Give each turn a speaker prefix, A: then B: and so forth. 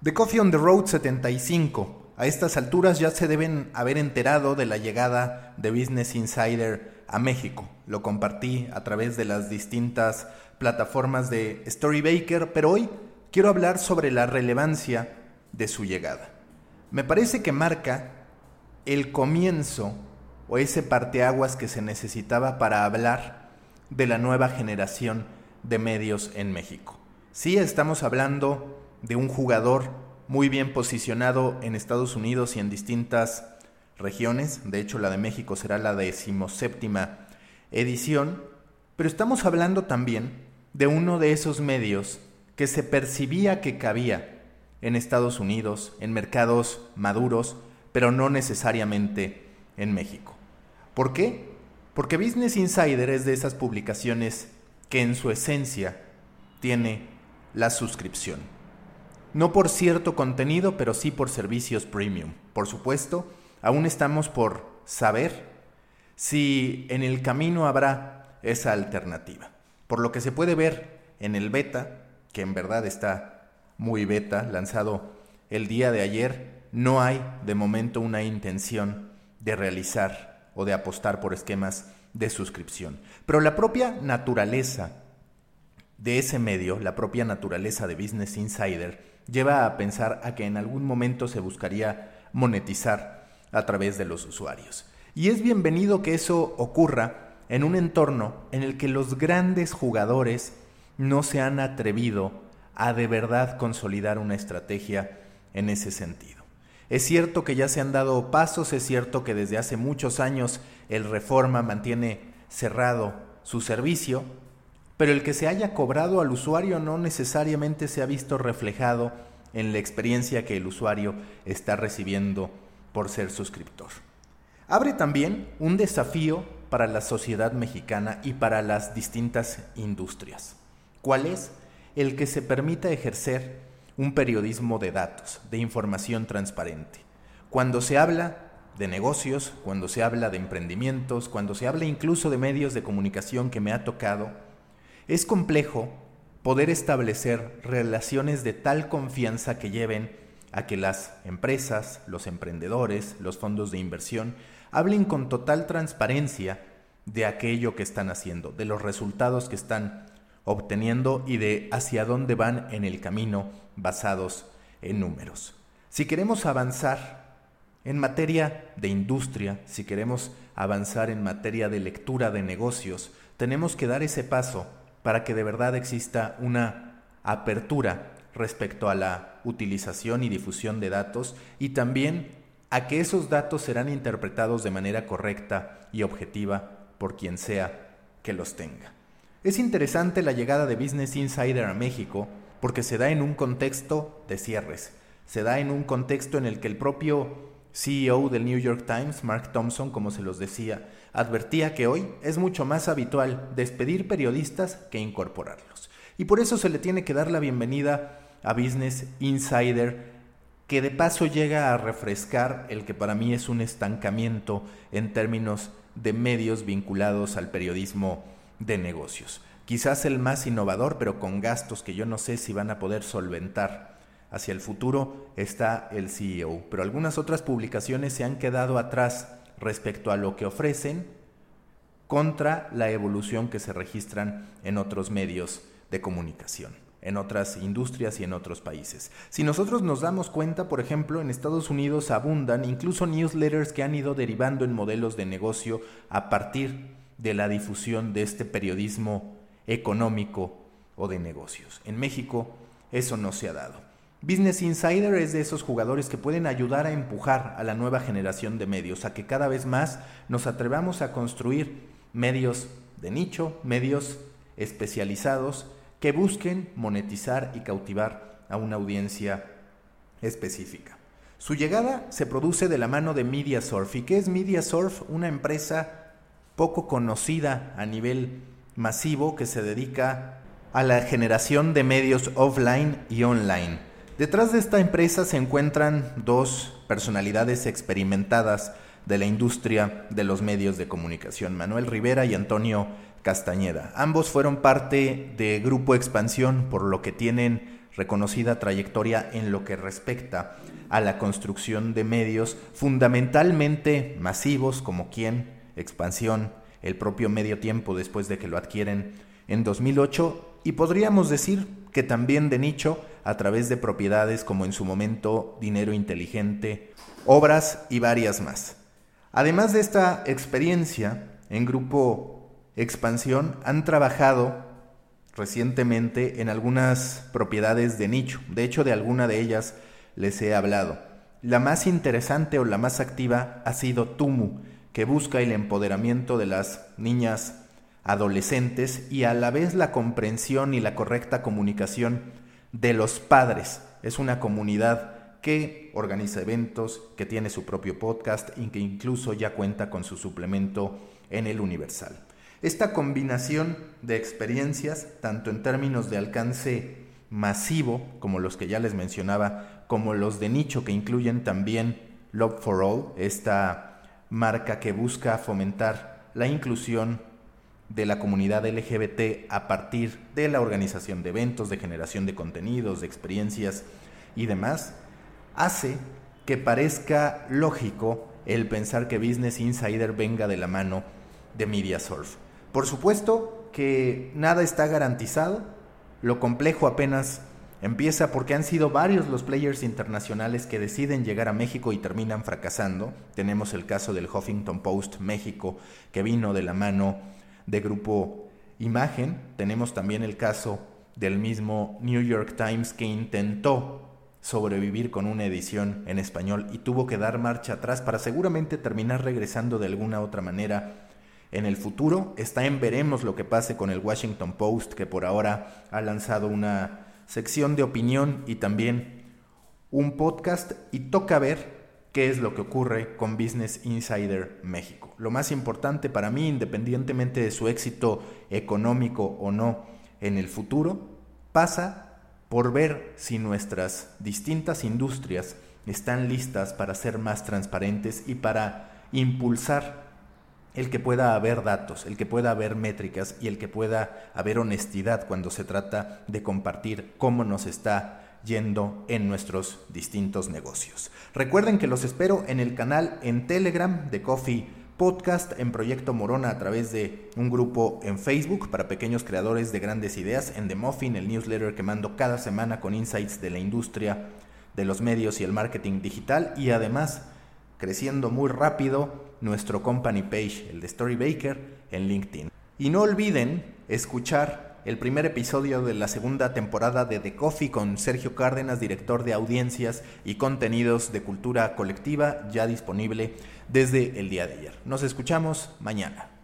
A: The Coffee on the Road 75. A estas alturas ya se deben haber enterado de la llegada de Business Insider a México. Lo compartí a través de las distintas plataformas de Storybaker, pero hoy quiero hablar sobre la relevancia de su llegada. Me parece que marca el comienzo o ese parteaguas que se necesitaba para hablar de la nueva generación de medios en México. Sí, estamos hablando de un jugador muy bien posicionado en Estados Unidos y en distintas regiones. De hecho, la de México será la decimoséptima edición. Pero estamos hablando también de uno de esos medios que se percibía que cabía en Estados Unidos, en mercados maduros, pero no necesariamente en México. ¿Por qué? Porque Business Insider es de esas publicaciones que en su esencia tiene la suscripción. No por cierto contenido, pero sí por servicios premium. Por supuesto, aún estamos por saber si en el camino habrá esa alternativa. Por lo que se puede ver en el beta, que en verdad está muy beta, lanzado el día de ayer, no hay de momento una intención de realizar o de apostar por esquemas de suscripción. Pero la propia naturaleza de ese medio, la propia naturaleza de Business Insider, lleva a pensar a que en algún momento se buscaría monetizar a través de los usuarios. Y es bienvenido que eso ocurra en un entorno en el que los grandes jugadores no se han atrevido a de verdad consolidar una estrategia en ese sentido. Es cierto que ya se han dado pasos, es cierto que desde hace muchos años el Reforma mantiene cerrado su servicio, pero el que se haya cobrado al usuario no necesariamente se ha visto reflejado en la experiencia que el usuario está recibiendo por ser suscriptor. Abre también un desafío para la sociedad mexicana y para las distintas industrias. ¿Cuál es? El que se permita ejercer un periodismo de datos, de información transparente. Cuando se habla de negocios, cuando se habla de emprendimientos, cuando se habla incluso de medios de comunicación que me ha tocado, es complejo poder establecer relaciones de tal confianza que lleven a que las empresas, los emprendedores, los fondos de inversión hablen con total transparencia de aquello que están haciendo, de los resultados que están obteniendo y de hacia dónde van en el camino basados en números. Si queremos avanzar en materia de industria, si queremos avanzar en materia de lectura de negocios, tenemos que dar ese paso para que de verdad exista una apertura respecto a la utilización y difusión de datos y también a que esos datos serán interpretados de manera correcta y objetiva por quien sea que los tenga. Es interesante la llegada de Business Insider a México porque se da en un contexto de cierres, se da en un contexto en el que el propio CEO del New York Times, Mark Thompson, como se los decía, advertía que hoy es mucho más habitual despedir periodistas que incorporarlos. Y por eso se le tiene que dar la bienvenida a Business Insider, que de paso llega a refrescar el que para mí es un estancamiento en términos de medios vinculados al periodismo de negocios. Quizás el más innovador, pero con gastos que yo no sé si van a poder solventar hacia el futuro está el CEO, pero algunas otras publicaciones se han quedado atrás respecto a lo que ofrecen contra la evolución que se registran en otros medios de comunicación, en otras industrias y en otros países. Si nosotros nos damos cuenta, por ejemplo, en Estados Unidos abundan incluso newsletters que han ido derivando en modelos de negocio a partir de la difusión de este periodismo económico o de negocios. En México eso no se ha dado. Business Insider es de esos jugadores que pueden ayudar a empujar a la nueva generación de medios, a que cada vez más nos atrevamos a construir medios de nicho, medios especializados que busquen monetizar y cautivar a una audiencia específica. Su llegada se produce de la mano de MediaSurf. ¿Y qué es MediaSurf? Una empresa poco conocida a nivel masivo que se dedica a la generación de medios offline y online. Detrás de esta empresa se encuentran dos personalidades experimentadas de la industria de los medios de comunicación, Manuel Rivera y Antonio Castañeda. Ambos fueron parte de Grupo Expansión, por lo que tienen reconocida trayectoria en lo que respecta a la construcción de medios fundamentalmente masivos como Quién, Expansión, el propio Medio Tiempo después de que lo adquieren en 2008 y podríamos decir que también de nicho a través de propiedades como en su momento Dinero Inteligente, Obras y varias más. Además de esta experiencia, en Grupo Expansión han trabajado recientemente en algunas propiedades de nicho. De hecho, de alguna de ellas les he hablado. La más interesante o la más activa ha sido Tumu, que busca el empoderamiento de las niñas adolescentes y a la vez la comprensión y la correcta comunicación de los padres. Es una comunidad que organiza eventos, que tiene su propio podcast y que incluso ya cuenta con su suplemento en el Universal. Esta combinación de experiencias, tanto en términos de alcance masivo, como los que ya les mencionaba, como los de nicho que incluyen también Love for All, esta marca que busca fomentar la inclusión de la comunidad LGBT a partir de la organización de eventos, de generación de contenidos, de experiencias y demás, hace que parezca lógico el pensar que Business Insider venga de la mano de MediaSurf. Por supuesto que nada está garantizado, lo complejo apenas empieza porque han sido varios los players internacionales que deciden llegar a México y terminan fracasando. Tenemos el caso del Huffington Post México que vino de la mano de Grupo Imagen, tenemos también el caso del mismo New York Times que intentó sobrevivir con una edición en español y tuvo que dar marcha atrás para seguramente terminar regresando de alguna otra manera en el futuro. Está en veremos lo que pase con el Washington Post, que por ahora ha lanzado una sección de opinión y también un podcast y toca ver qué es lo que ocurre con Business Insider México. Lo más importante para mí, independientemente de su éxito económico o no en el futuro, pasa por ver si nuestras distintas industrias están listas para ser más transparentes y para impulsar el que pueda haber datos, el que pueda haber métricas y el que pueda haber honestidad cuando se trata de compartir cómo nos está yendo en nuestros distintos negocios. Recuerden que los espero en el canal en Telegram de Coffee Podcast en Proyecto Morona a través de un grupo en Facebook para pequeños creadores de grandes ideas, en The Muffin, el newsletter que mando cada semana con insights de la industria de los medios y el marketing digital y además creciendo muy rápido nuestro company page, el de Storybaker, en LinkedIn. Y no olviden escuchar el primer episodio de la segunda temporada de The Coffee con Sergio Cárdenas, director de audiencias y contenidos de cultura colectiva, ya disponible desde el día de ayer. Nos escuchamos mañana.